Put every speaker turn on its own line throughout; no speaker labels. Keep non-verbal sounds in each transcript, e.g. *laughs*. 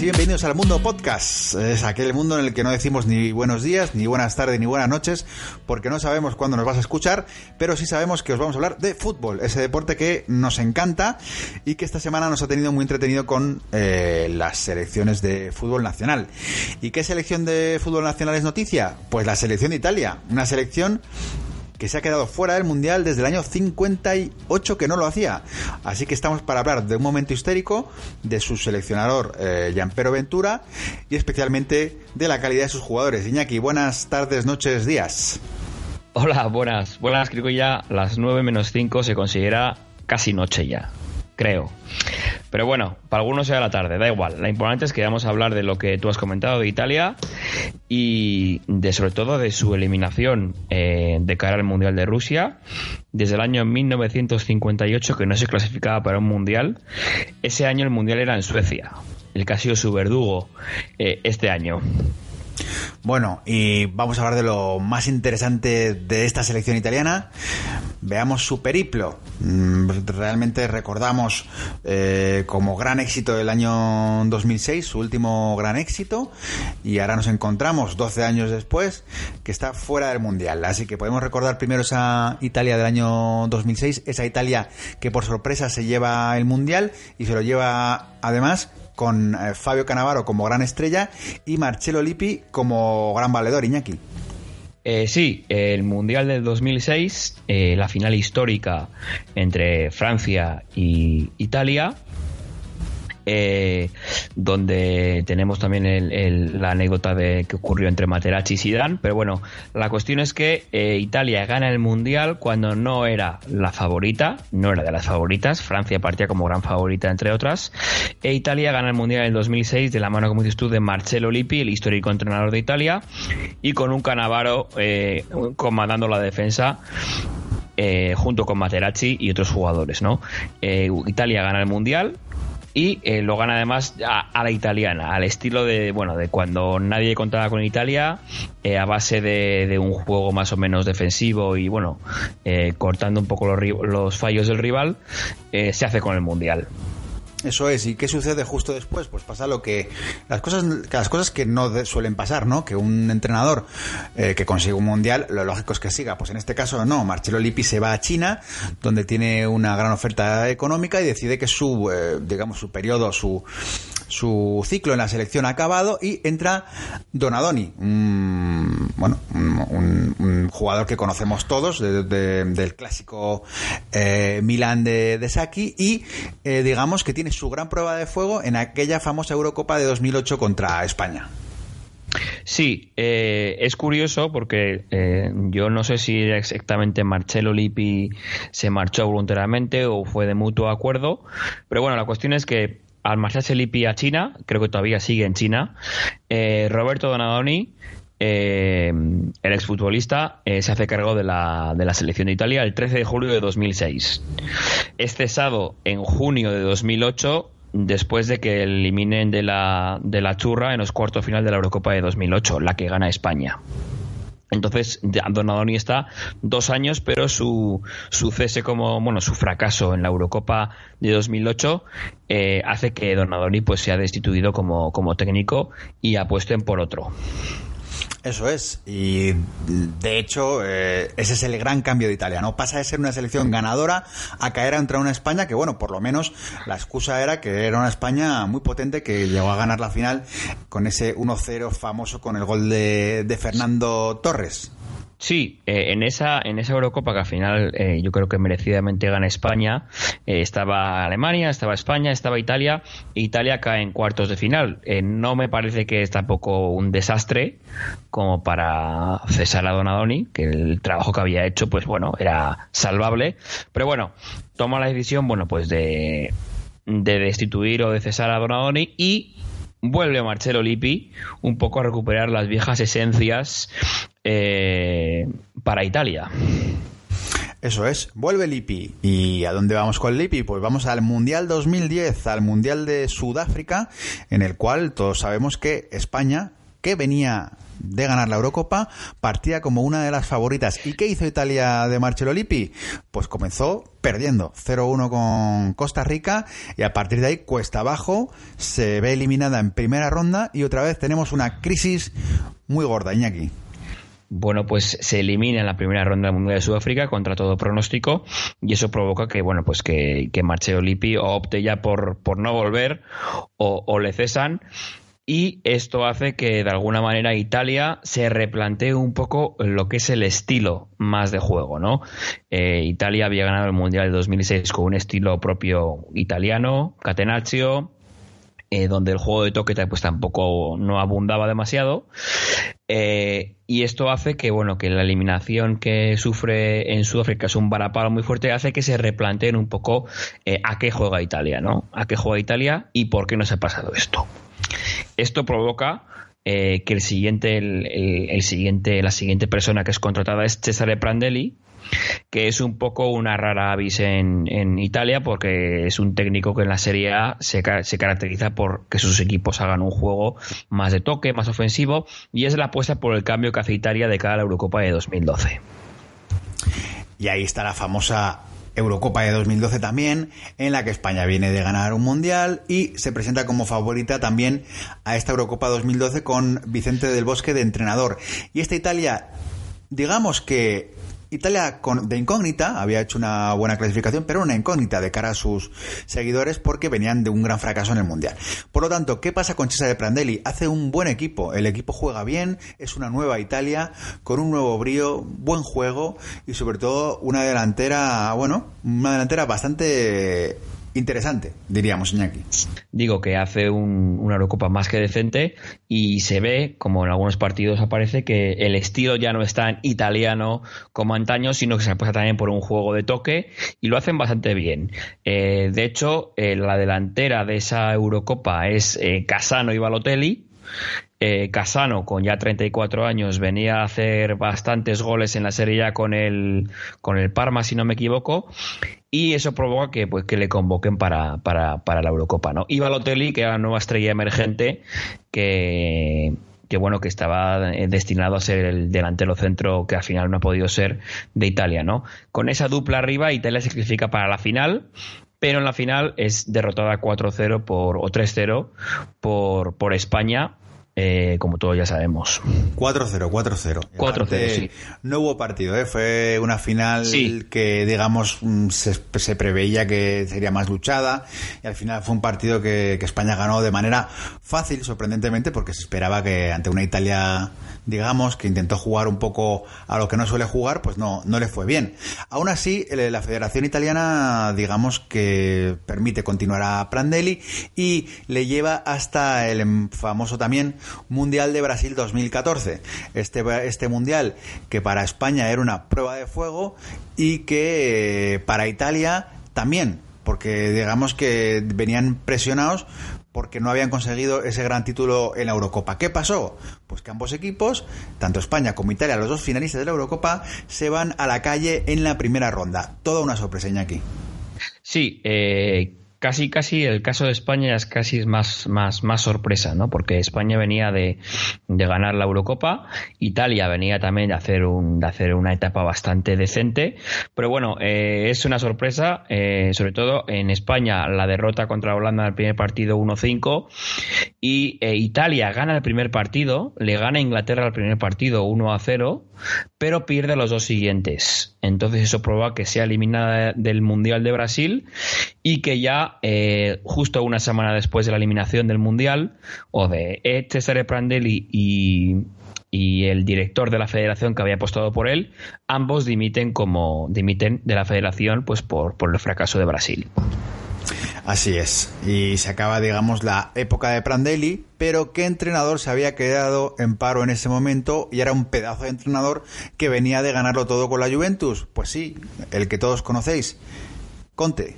y bienvenidos al Mundo Podcast. Es aquel mundo en el que no decimos ni buenos días, ni buenas tardes, ni buenas noches, porque no sabemos cuándo nos vas a escuchar, pero sí sabemos que os vamos a hablar de fútbol, ese deporte que nos encanta y que esta semana nos ha tenido muy entretenido con eh, las selecciones de fútbol nacional. ¿Y qué selección de fútbol nacional es noticia? Pues la selección de Italia, una selección que se ha quedado fuera del Mundial desde el año 58 que no lo hacía. Así que estamos para hablar de un momento histérico, de su seleccionador eh, Gianpero Ventura y especialmente de la calidad de sus jugadores. Iñaki, buenas tardes, noches, días.
Hola, buenas. Buenas, creo que ya las 9 menos 5 se considera casi noche ya creo. Pero bueno, para algunos sea la tarde, da igual. Lo importante es que vamos a hablar de lo que tú has comentado de Italia y de sobre todo de su eliminación eh, de cara al Mundial de Rusia desde el año 1958 que no se clasificaba para un Mundial. Ese año el Mundial era en Suecia, el que ha sido su verdugo eh, este año.
Bueno, y vamos a hablar de lo más interesante de esta selección italiana. Veamos su periplo. Mm, realmente recordamos eh, como gran éxito del año 2006, su último gran éxito, y ahora nos encontramos 12 años después que está fuera del Mundial. Así que podemos recordar primero esa Italia del año 2006, esa Italia que por sorpresa se lleva el Mundial y se lo lleva además con eh, Fabio Canavaro como gran estrella y Marcelo Lippi como gran valedor, Iñaki.
Eh, sí, el Mundial del 2006, eh, la final histórica entre Francia y Italia, eh, donde tenemos también la anécdota de que ocurrió entre Materazzi y Zidane, pero bueno, la cuestión es que eh, Italia gana el mundial cuando no era la favorita, no era de las favoritas, Francia partía como gran favorita entre otras, e Italia gana el mundial en el 2006 de la mano, como dices tú, de Marcelo Lippi, el histórico entrenador de Italia, y con un Canavaro eh, comandando la defensa. junto con Materazzi y otros jugadores, ¿no? Italia gana el mundial, y eh, lo gana además a, la italiana, al estilo de bueno de cuando nadie contaba con Italia, eh, a base de, un juego más o menos defensivo y bueno eh, cortando un poco los, los fallos del rival, se hace con el mundial.
Eso es, ¿y qué sucede justo después? Pues pasa lo que. Las cosas, las cosas que no suelen pasar, ¿no? Que un entrenador eh, que consigue un mundial, lo lógico es que siga. Pues en este caso no, Marcelo Lippi se va a China, donde tiene una gran oferta económica y decide que su, eh, digamos, su periodo, su, su ciclo en la selección ha acabado y entra Donadoni, un, bueno, un, jugador que conocemos todos del clásico eh, Milán de, de, Saki y eh, digamos que tiene su gran prueba de fuego en aquella famosa Eurocopa de 2008 contra España.
Sí, eh, es curioso porque yo no sé si exactamente Marcelo Lippi se marchó voluntariamente o fue de mutuo acuerdo, pero bueno, la cuestión es que al marcharse Lippi a China, creo que todavía sigue en China, eh, Roberto Donadoni, eh, el exfutbolista, eh, se hace cargo de la, de la selección de Italia el 13 de julio de 2006. Es cesado en junio de 2008 después de que eliminen de la, de la churra en los cuartos final de la Eurocopa de 2008, la que gana España. Entonces, Donadoni está dos años, pero su, su cese como, bueno, su fracaso en la Eurocopa de 2008 eh, hace que Donadoni pues sea destituido como, como técnico y apuesten por otro.
Eso es, y de hecho eh, ese es el gran cambio de Italia, ¿no? Pasa de ser una selección ganadora a caer ante una España que, bueno, por lo menos la excusa era que era una España muy potente que llegó a ganar la final con ese 1-0 famoso con el gol de, de Fernando Torres.
Sí, eh, en esa en esa Eurocopa que al final eh, yo creo que merecidamente gana España, eh, estaba Alemania, estaba España, estaba Italia, Italia cae en cuartos de final. no me parece que es tampoco un desastre como para cesar a Donadoni, que el trabajo que había hecho, pues bueno, era salvable, pero bueno, toma la decisión, bueno, pues de de destituir o de cesar a Donadoni y vuelve Marcelo Lippi un poco a recuperar las viejas esencias eh, para Italia.
Eso es, vuelve Lippi. ¿Y a dónde vamos con Lippi? Pues vamos al Mundial 2010, al Mundial de Sudáfrica, en el cual todos sabemos que España que venía de ganar la Eurocopa, partía como una de las favoritas. ¿Y qué hizo Italia de Marcelo Lippi? Pues comenzó perdiendo 0-1 con Costa Rica y a partir de ahí cuesta abajo, se ve eliminada en primera ronda y otra vez tenemos una crisis muy gorda, Iñaki.
Bueno, pues se elimina en la primera ronda del Mundial de Sudáfrica contra todo pronóstico y eso provoca que, bueno, pues que, Marcelo Lippi opte ya por, por no volver o le cesan y esto hace que de alguna manera Italia se replantee un poco lo que es el estilo más de juego, ¿no? Eh, Italia había ganado el Mundial de 2006 con un estilo propio italiano, catenaccio, eh, donde el juego de toque pues tampoco no abundaba demasiado. Eh, y esto hace que, bueno, que la eliminación que sufre en Sudáfrica es un varapalo muy fuerte, hace que se replanteen un poco a qué juega Italia, ¿no? A qué juega Italia y por qué no se ha pasado esto. Esto provoca eh, que el siguiente, el, siguiente, la siguiente persona que es contratada es Cesare Prandelli, que es un poco una rara avis en, Italia porque es un técnico que en la Serie A se, se, caracteriza por que sus equipos hagan un juego más de toque, más ofensivo y es la apuesta por el cambio que hace Italia de cara a la Eurocopa de 2012.
Y ahí está la famosa Eurocopa de 2012 también, en la que España viene de ganar un mundial y se presenta como favorita también a esta Eurocopa 2012 con Vicente del Bosque de entrenador. Y esta Italia, digamos que Italia con, de incógnita había hecho una buena clasificación, pero una incógnita de cara a sus seguidores porque venían de un gran fracaso en el Mundial. Por lo tanto, ¿qué pasa con Cesare Prandelli? Hace un buen equipo, el equipo juega bien, es una nueva Italia con un nuevo brío, buen juego y sobre todo una delantera, bueno, una delantera bastante interesante, diríamos, Iñaki.
Digo que hace una Eurocopa más que decente y se ve, como en algunos partidos aparece, que el estilo ya no es tan italiano como antaño, sino que se apuesta también por un juego de toque y lo hacen bastante bien. Eh, de hecho, eh, la delantera de esa Eurocopa es eh, Casano y Balotelli eh, Casano, con ya 34 años, venía a hacer bastantes goles en la Serie A con el, con el Parma, si no me equivoco, y eso provoca que, pues, que le convoquen para, para, para la Eurocopa. ¿no? Y Balotelli, que era la nueva estrella emergente, que, que bueno, que estaba eh, destinado a ser el delantero centro que al final no ha podido ser de Italia, ¿no? Con esa dupla arriba, Italia se clasifica para la final, pero en la final es derrotada 4-0 por, o 3-0 por, por España eh, como todos ya sabemos.
4-0, 4-0.
4-0, sí.
No hubo partido, ¿eh? fue una final que, digamos, mm, se, preveía que sería más luchada y al final fue un partido que, que España ganó de manera fácil, sorprendentemente, porque se esperaba que ante una Italia digamos, que intentó jugar un poco a lo que no suele jugar, pues no, no le fue bien. Aún así, la Federación Italiana, digamos, que permite continuar a Prandelli y le lleva hasta el famoso también Mundial de Brasil 2014. Este, este Mundial que para España era una prueba de fuego y que eh, para Italia también, porque digamos que venían presionados porque no habían conseguido ese gran título en la Eurocopa. ¿Qué pasó? Pues que ambos equipos, tanto España como Italia, los dos finalistas de la Eurocopa, se van a la calle en la primera ronda. Toda una sorpresa, aquí.
Sí, eh, casi casi el caso de España es casi más más más sorpresa no porque España venía de, de, ganar la Eurocopa Italia venía también de hacer un de hacer una etapa bastante decente pero bueno eh, es una sorpresa eh, sobre todo en España la derrota contra Holanda en el primer partido 1-5 y eh, Italia gana el primer partido le gana a Inglaterra el primer partido 1-0 pero pierde los dos siguientes. Entonces eso provoca que sea eliminada del Mundial de Brasil y que ya eh, justo una semana después de la eliminación del Mundial, o de Cesare Prandelli y, y el director de la federación que había apostado por él, ambos dimiten como dimiten de la federación pues por, por el fracaso de Brasil.
Así es. Y se acaba, digamos, la época de Prandelli, pero ¿qué entrenador se había quedado en paro en ese momento y era un pedazo de entrenador que venía de ganarlo todo con la Juventus? Pues sí, el que todos conocéis, Conte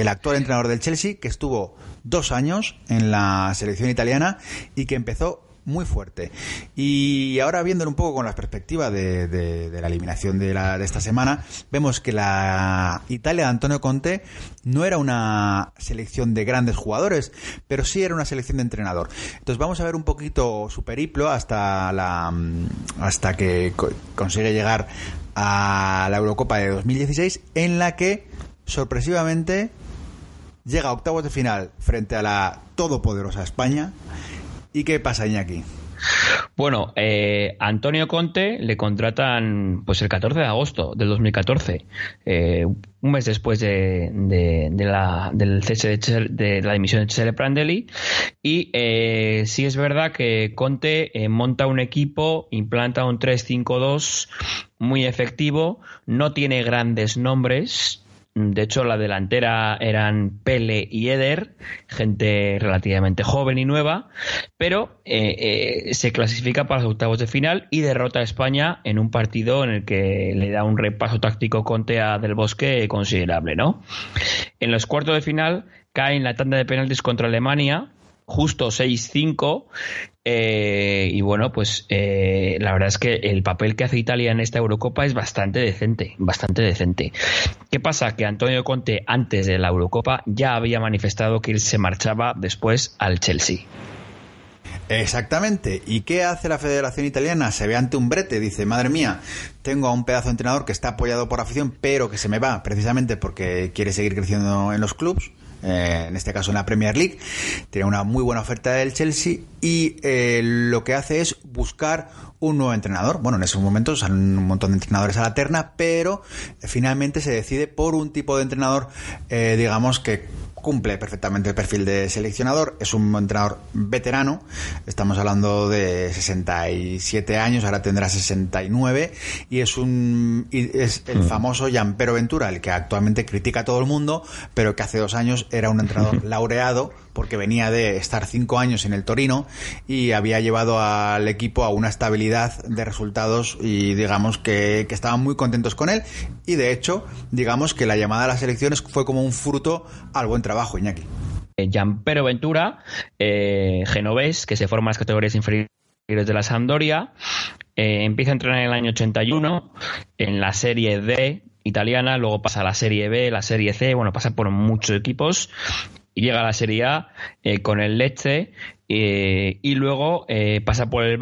el actual entrenador del Chelsea, que estuvo dos años en la selección italiana y que empezó muy fuerte. Y ahora viéndolo un poco con la perspectiva de, la eliminación de, la, de esta semana, vemos que la Italia de Antonio Conte no era una selección de grandes jugadores, pero sí era una selección de entrenador. Entonces vamos a ver un poquito su periplo hasta la hasta que consigue llegar a la Eurocopa de 2016 en la que sorpresivamente llega a octavos de final frente a la todopoderosa España. ¿Y qué pasa, Iñaki?
Bueno, eh, Antonio Conte le contratan pues el 14 de agosto del 2014, eh, un mes después de, la, del cese de, la dimisión de Cesare Prandelli. Y eh, sí es verdad que Conte monta un equipo, implanta un 3-5-2 muy efectivo, no tiene grandes nombres, de hecho, la delantera eran Pele y Eder, gente relativamente joven y nueva, pero eh, eh, se clasifica para los octavos de final y derrota a España en un partido en el que le da un repaso táctico Conte a Del Bosque considerable, ¿no? En los cuartos de final cae en la tanda de penaltis contra Alemania, justo 6-5 eh, y bueno, pues eh, la verdad es que el papel que hace Italia en esta Eurocopa es bastante decente, bastante decente. ¿Qué pasa? Que Antonio Conte antes de la Eurocopa ya había manifestado que él se marchaba después al Chelsea.
Exactamente. ¿Y qué hace la Federación Italiana? Se ve ante un brete, dice, madre mía, tengo a un pedazo de entrenador que está apoyado por afición, pero que se me va precisamente porque quiere seguir creciendo en los clubes eh, en este caso en la Premier League, tiene una muy buena oferta del Chelsea y eh, lo que hace es buscar un nuevo entrenador. Bueno, en esos momentos salen un montón de entrenadores a la terna, pero finalmente se decide por un tipo de entrenador, eh, digamos que cumple perfectamente el perfil de seleccionador, es un entrenador veterano, estamos hablando de 67 años, ahora tendrá 69 y es un es el mm. famoso Gianpero Ventura, el que actualmente critica a todo el mundo, pero que hace dos años era un entrenador laureado porque venía de estar cinco años en el Torino y había llevado al equipo a una estabilidad de resultados y digamos que, estaban muy contentos con él y de hecho digamos que la llamada a las elecciones fue como un fruto al buen trabajo Iñaki.
Eh, Gianpero Ventura, eh, genovés, que se forma en las categorías inferiores de la Sampdoria, eh, empieza a entrenar en el año 81 en la Serie D italiana, luego pasa a la Serie B, la Serie C, bueno, pasa por muchos equipos y llega a la Serie A eh, con el Lecce eh, y luego eh, pasa por el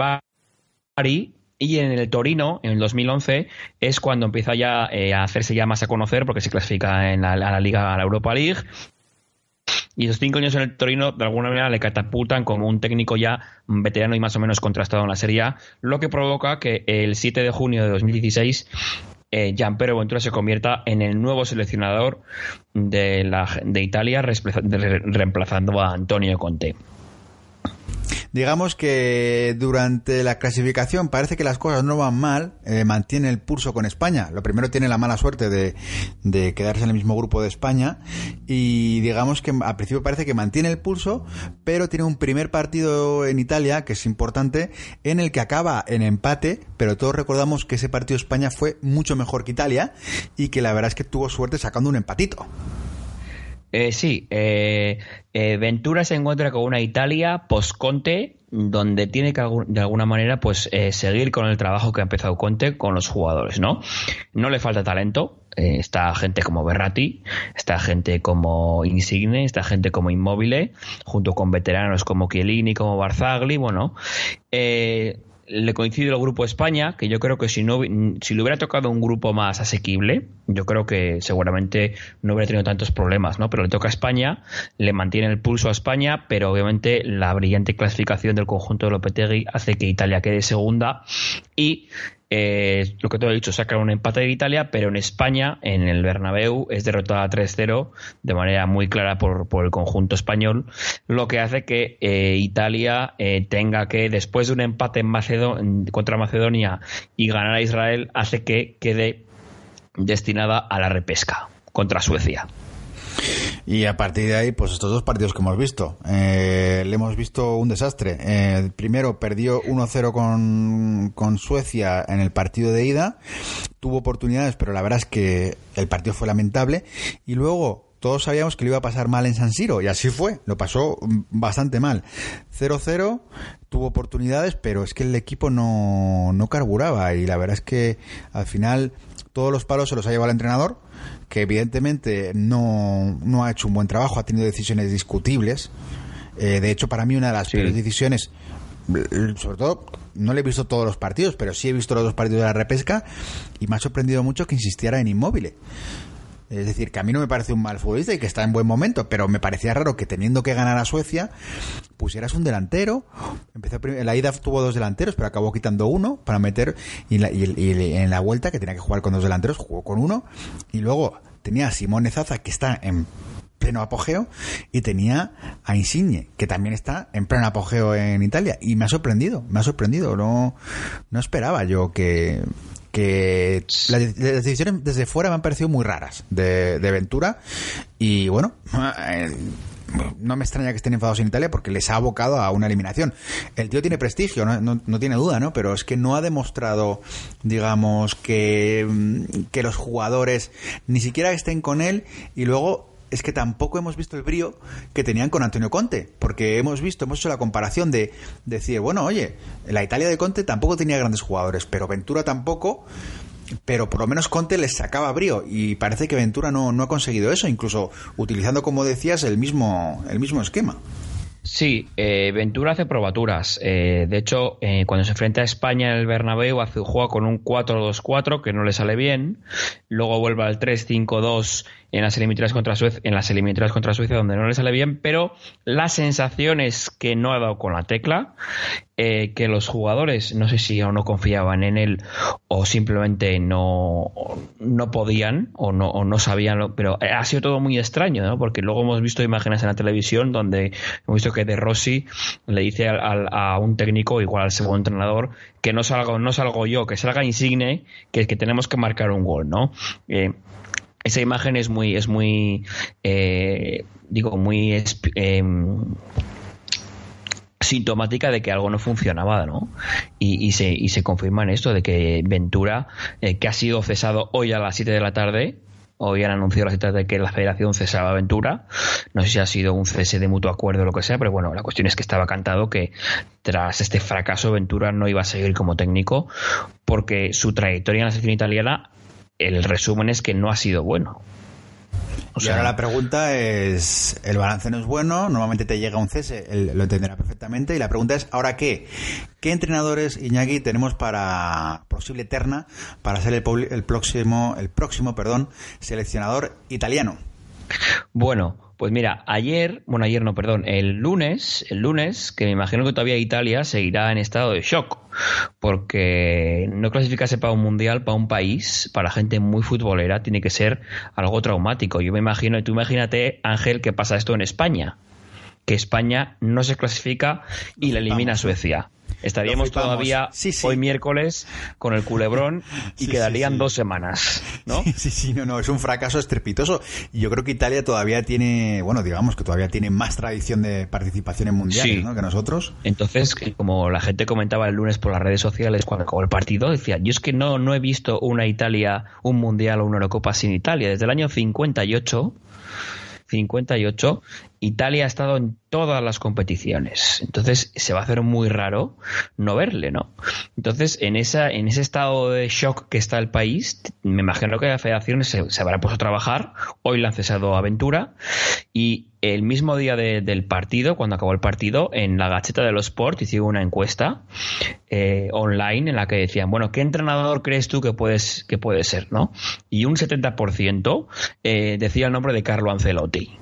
Bari y en el Torino, en el 2011, es cuando empieza ya a hacerse ya más a conocer porque se clasifica en la, Liga, a la Europa League. Y esos cinco años en el Torino, de alguna manera, le catapultan como un técnico ya veterano y más o menos contrastado en la Serie A, lo que provoca que el 7 de junio de 2016 eh, Gianpero Ventura se convierta en el nuevo seleccionador de, la, de Italia, reemplazando a Antonio Conte
digamos que durante la clasificación parece que las cosas no van mal, eh, mantiene el pulso con España. Lo primero tiene la mala suerte de, de, quedarse en el mismo grupo de España y digamos que al principio parece que mantiene el pulso, pero tiene un primer partido en Italia que es importante en el que acaba en empate, pero todos recordamos que ese partido España fue mucho mejor que Italia y que la verdad es que tuvo suerte sacando un empatito.
Eh, sí, eh, eh, Ventura se encuentra con una Italia post-Conte donde tiene que de alguna manera pues seguir con el trabajo que ha empezado Conte con los jugadores, ¿no? No le falta talento, está gente como Berratti, está gente como Insigne, está gente como Immobile, junto con veteranos como Chiellini, como Barzagli, bueno, le coincide el grupo España, que yo creo que si no si le hubiera tocado un grupo más asequible, yo creo que seguramente no hubiera tenido tantos problemas, ¿no? Pero le toca a España, le mantiene el pulso a España, pero obviamente la brillante clasificación del conjunto de Lopetegui hace que Italia quede segunda y eh, lo que te he dicho, saca un empate de Italia, pero en España, en el Bernabéu, es derrotada 3-0 de manera muy clara por, el conjunto español, lo que hace que eh, Italia eh, tenga que, después de un empate en contra Macedonia y ganar a Israel, hace que quede destinada a la repesca contra Suecia.
Y a partir de ahí, pues estos dos partidos que hemos visto, eh, le hemos visto un desastre. Eh, primero perdió 1-0 con, con Suecia en el partido de ida, tuvo oportunidades, pero la verdad es que el partido fue lamentable. Y luego todos sabíamos que lo iba a pasar mal en San Siro y así fue, lo pasó bastante mal. 0-0, tuvo oportunidades, pero es que el equipo no, no carburaba y la verdad es que al final todos los palos se los ha llevado el entrenador, que evidentemente no, no ha hecho un buen trabajo, ha tenido decisiones discutibles. Eh, de hecho, para mí una de las peores decisiones, sobre todo, no le he visto todos los partidos, pero sí he visto los dos partidos de la repesca y me ha sorprendido mucho que insistiera en inmóvil. Es decir, que a mí no me parece un mal futbolista y que está en buen momento, pero me parecía raro que teniendo que ganar a Suecia, pusieras un delantero. Empezó la ida tuvo dos delanteros, pero acabó quitando uno para meter. Y, en la vuelta, que tenía que jugar con dos delanteros, jugó con uno. Y luego tenía a Simone Zaza, que está en pleno apogeo, y tenía a Insigne, que también está en pleno apogeo en Italia. Y me ha sorprendido, me ha sorprendido. No, no esperaba yo que que las, decisiones desde fuera me han parecido muy raras de, Ventura y bueno, eh, no me extraña que estén enfadados en Italia porque les ha abocado a una eliminación. El tío tiene prestigio, no, no, tiene duda, ¿no? Pero es que no ha demostrado, digamos, que, que los jugadores ni siquiera estén con él y luego es que tampoco hemos visto el brío que tenían con Antonio Conte, porque hemos visto, hemos hecho la comparación de, decir, bueno, oye, la Italia de Conte tampoco tenía grandes jugadores, pero Ventura tampoco, pero por lo menos Conte les sacaba brío y parece que Ventura no, no ha conseguido eso, incluso utilizando, como decías, el mismo, el mismo esquema.
Sí, eh, Ventura hace probaturas. Eh, de hecho, eh, cuando se enfrenta a España en el Bernabéu, hace, juega con un 4-2-4 que no le sale bien. Luego vuelve al 3-5-2 en las eliminatorias contra Suecia, en las eliminatorias contra Suecia donde no le sale bien, pero la sensación es que no ha dado con la tecla, eh, que los jugadores no sé si o no confiaban en él o simplemente no, no podían o no, o no sabían, pero ha sido todo muy extraño, ¿no? porque luego hemos visto imágenes en la televisión donde hemos visto que De Rossi le dice a un técnico, igual al segundo entrenador, que no salgo, no salgo yo, que salga Insigne, que, que tenemos que marcar un gol, ¿no? Eh, esa imagen es muy, es muy, eh, digo, muy eh, sintomática de que algo no funcionaba, ¿no? Y, se, y se confirma en esto de que Ventura, eh, que ha sido cesado hoy a las 7 de la tarde, Hoy han anunciado las de que la federación cesaba Ventura. No sé si ha sido un cese de mutuo acuerdo o lo que sea, pero bueno, la cuestión es que estaba cantado que tras este fracaso Ventura no iba a seguir como técnico porque su trayectoria en la selección italiana el resumen es que no ha sido bueno.
O sea, y ahora la pregunta es, el balance no es bueno, normalmente te llega un cese, él lo entenderá perfectamente, y la pregunta es, ¿ahora qué? ¿Qué entrenadores, Iñaki, tenemos para posible eterna para ser el, el próximo, el próximo perdón, seleccionador italiano?
Bueno, pues mira, ayer, bueno, ayer no, perdón, el lunes, el lunes, que me imagino que todavía Italia seguirá en estado de shock, porque no clasificarse para un mundial, para un país, para gente muy futbolera, tiene que ser algo traumático. Yo me imagino, y tú imagínate, Ángel, que pasa esto en España, que España no se clasifica y la elimina a Suecia. Estaríamos todavía hoy miércoles con el culebrón *laughs* y quedarían dos semanas, ¿no?
Sí, sí, no, no, es un fracaso estrepitoso. Y yo creo que Italia todavía tiene, bueno, digamos que todavía tiene más tradición de participación en mundiales ¿no? que nosotros.
Entonces, como la gente comentaba el lunes por las redes sociales cuando acabó el partido, decía, yo es que no, no he visto una Italia, un mundial o una Eurocopa sin Italia. Desde el año 58 58, Italia ha estado en todas las competiciones. Entonces se va a hacer muy raro no verle, ¿no? Entonces, en, esa, en ese estado de shock que está el país, me imagino que la federación se, se habrá puesto a trabajar. Hoy le han cesado Aventura y el mismo día del partido, cuando acabó el partido, en la Gacheta de los Sports hicieron una encuesta eh, online en la que decían, bueno, ¿qué entrenador crees tú que, puedes, que puede ser? ¿no? Y un 70% eh, decía el nombre de Carlo Ancelotti.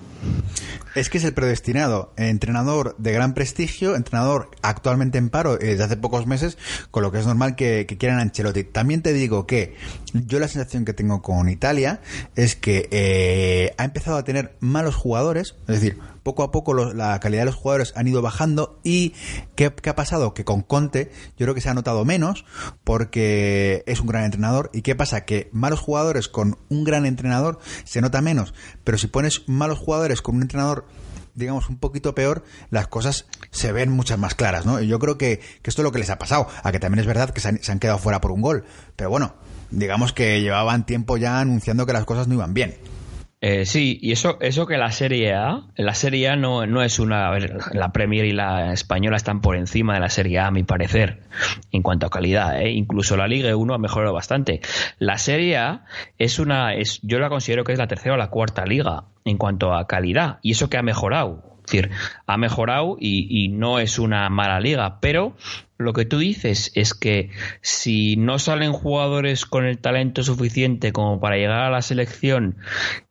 Es que es el predestinado, entrenador de gran prestigio, entrenador actualmente en paro eh, desde hace pocos meses, con lo que es normal que, quieran Ancelotti. También te digo que yo la sensación que tengo con Italia es que eh, ha empezado a tener malos jugadores, es decir, poco a poco la calidad de los jugadores han ido bajando y ¿qué, ha pasado? Que con Conte yo creo que se ha notado menos porque es un gran entrenador y ¿qué pasa? Que malos jugadores con un gran entrenador se nota menos, pero si pones malos jugadores con un entrenador digamos, un poquito peor, las cosas se ven muchas más claras, ¿no? Y yo creo que, esto es lo que les ha pasado, a que también es verdad que se han, se han, quedado fuera por un gol, pero bueno, digamos que llevaban tiempo ya anunciando que las cosas no iban bien.
Eh, sí, y eso, eso que la Serie A, la Serie A no, no es una. La Premier y la Española están por encima de la Serie A, a mi parecer, en cuanto a calidad. ¿eh? Incluso la Liga 1 ha mejorado bastante. La Serie A es una. Es, yo la considero que es la tercera o la cuarta liga en cuanto a calidad, y eso que ha mejorado. Es decir, ha mejorado y, y no es una mala liga, pero lo que tú dices es que si no salen jugadores con el talento suficiente como para llegar a la selección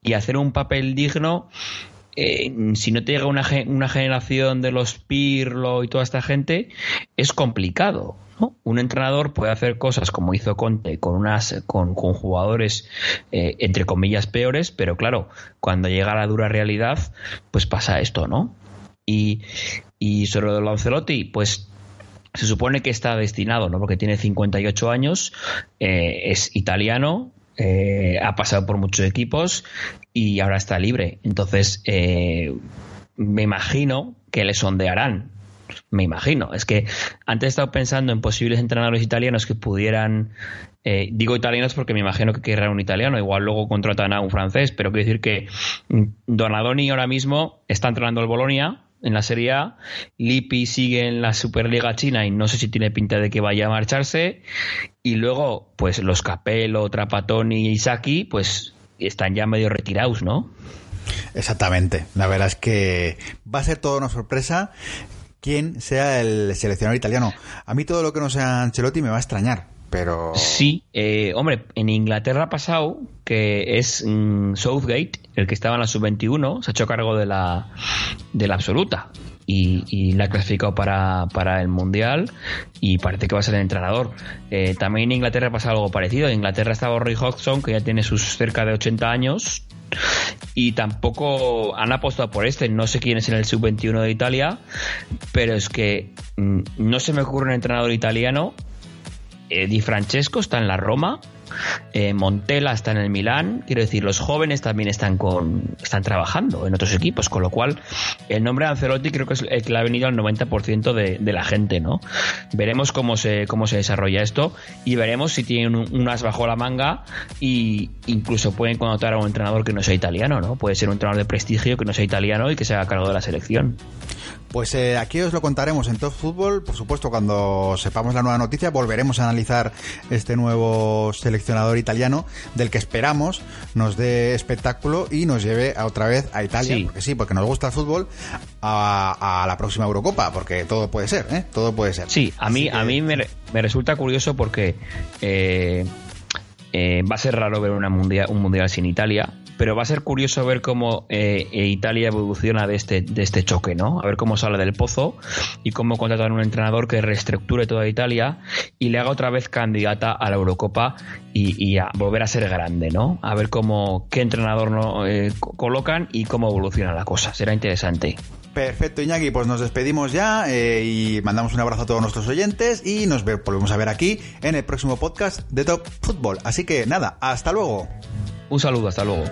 y hacer un papel digno, eh, si no te llega una, una, generación de los Pirlo y toda esta gente, es complicado. ¿no? Un entrenador puede hacer cosas como hizo Conte con unas con, con jugadores eh, entre comillas peores, pero claro, cuando llega la dura realidad, pues pasa esto, ¿no? Y, y sobre lo de Lancelotti, pues se supone que está destinado, ¿no? Porque tiene 58 años, eh, es italiano, eh, ha pasado por muchos equipos y ahora está libre. Entonces, eh, me imagino que le sondearán. Me imagino. Es que antes he estado pensando en posibles entrenadores italianos que pudieran. Eh, digo italianos porque me imagino que querrán un italiano. Igual luego contratan a un francés. Pero quiero decir que Donadoni ahora mismo está entrenando el Bolonia en la Serie A. Lippi sigue en la Superliga China y no sé si tiene pinta de que vaya a marcharse. Y luego, pues los Capello, Trapatoni y Isaki, pues están ya medio retirados, ¿no?
Exactamente. La verdad es que va a ser toda una sorpresa quién sea el seleccionador italiano. A mí todo lo que no sea Ancelotti me va a extrañar. Pero...
Sí, eh, hombre, en Inglaterra ha pasado que es mm, Southgate, el que estaba en la sub-21, se ha hecho cargo de la, de la absoluta y, y la ha clasificado para, para, el Mundial y parece que va a ser el entrenador. Eh, también en Inglaterra ha pasado algo parecido. En Inglaterra estaba Roy Hodgson, que ya tiene sus cerca de 80 años, y tampoco han apostado por este. No sé quién es en el sub-21 de Italia, pero es que mm, no se me ocurre un entrenador italiano eh, Francesco está en la Roma, eh, Montella está en el Milán, quiero decir, los jóvenes también están con están trabajando en otros equipos, con lo cual el nombre de Ancelotti creo que es el que le ha venido al 90% de, la gente, ¿no? Veremos cómo se, cómo se desarrolla esto y veremos si tienen un, as bajo la manga y incluso pueden connotar a un entrenador que no sea italiano, ¿no? Puede ser un entrenador de prestigio que no sea italiano y que se haga cargo de la selección.
Pues eh, aquí os lo contaremos en Top Fútbol. Por supuesto, cuando sepamos la nueva noticia, volveremos a analizar este nuevo seleccionador italiano, del que esperamos nos dé espectáculo y nos lleve a otra vez a Italia. Sí. Porque sí, porque nos gusta el fútbol, a, a, la próxima Eurocopa, porque todo puede ser, ¿eh? Todo puede ser.
Sí, a mí, que... a mí me, me, resulta curioso porque. Eh, eh, va a ser raro ver una mundial, un mundial sin Italia, pero va a ser curioso ver cómo eh, Italia evoluciona de este, de este choque, ¿no? A ver cómo sale del pozo y cómo contratan un entrenador que reestructure toda Italia y le haga otra vez candidata a la Eurocopa y, a volver a ser grande, ¿no? A ver cómo qué entrenador no, eh, colocan y cómo evoluciona la cosa. Será interesante.
Perfecto, Iñaki, pues nos despedimos ya eh, y mandamos un abrazo a todos nuestros oyentes y nos volvemos a ver aquí en el próximo podcast de Top Fútbol. Así que nada, hasta luego.
Un saludo, hasta luego.